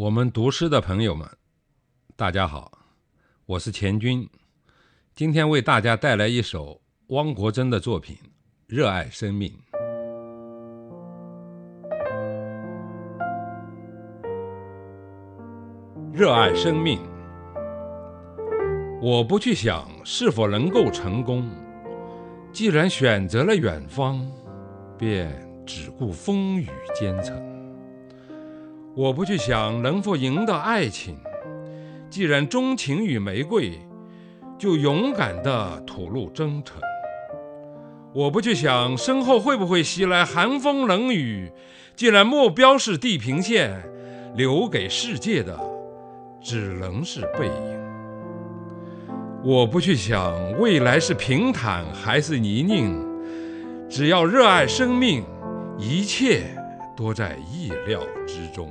我们读诗的朋友们，大家好，我是钱军，今天为大家带来一首汪国真的作品《热爱生命》。热爱生命，我不去想是否能够成功，既然选择了远方，便只顾风雨兼程。我不去想能否赢得爱情，既然钟情于玫瑰，就勇敢地吐露真诚。我不去想身后会不会袭来寒风冷雨，既然目标是地平线，留给世界的只能是背影。我不去想未来是平坦还是泥泞，只要热爱生命，一切。多在意料之中。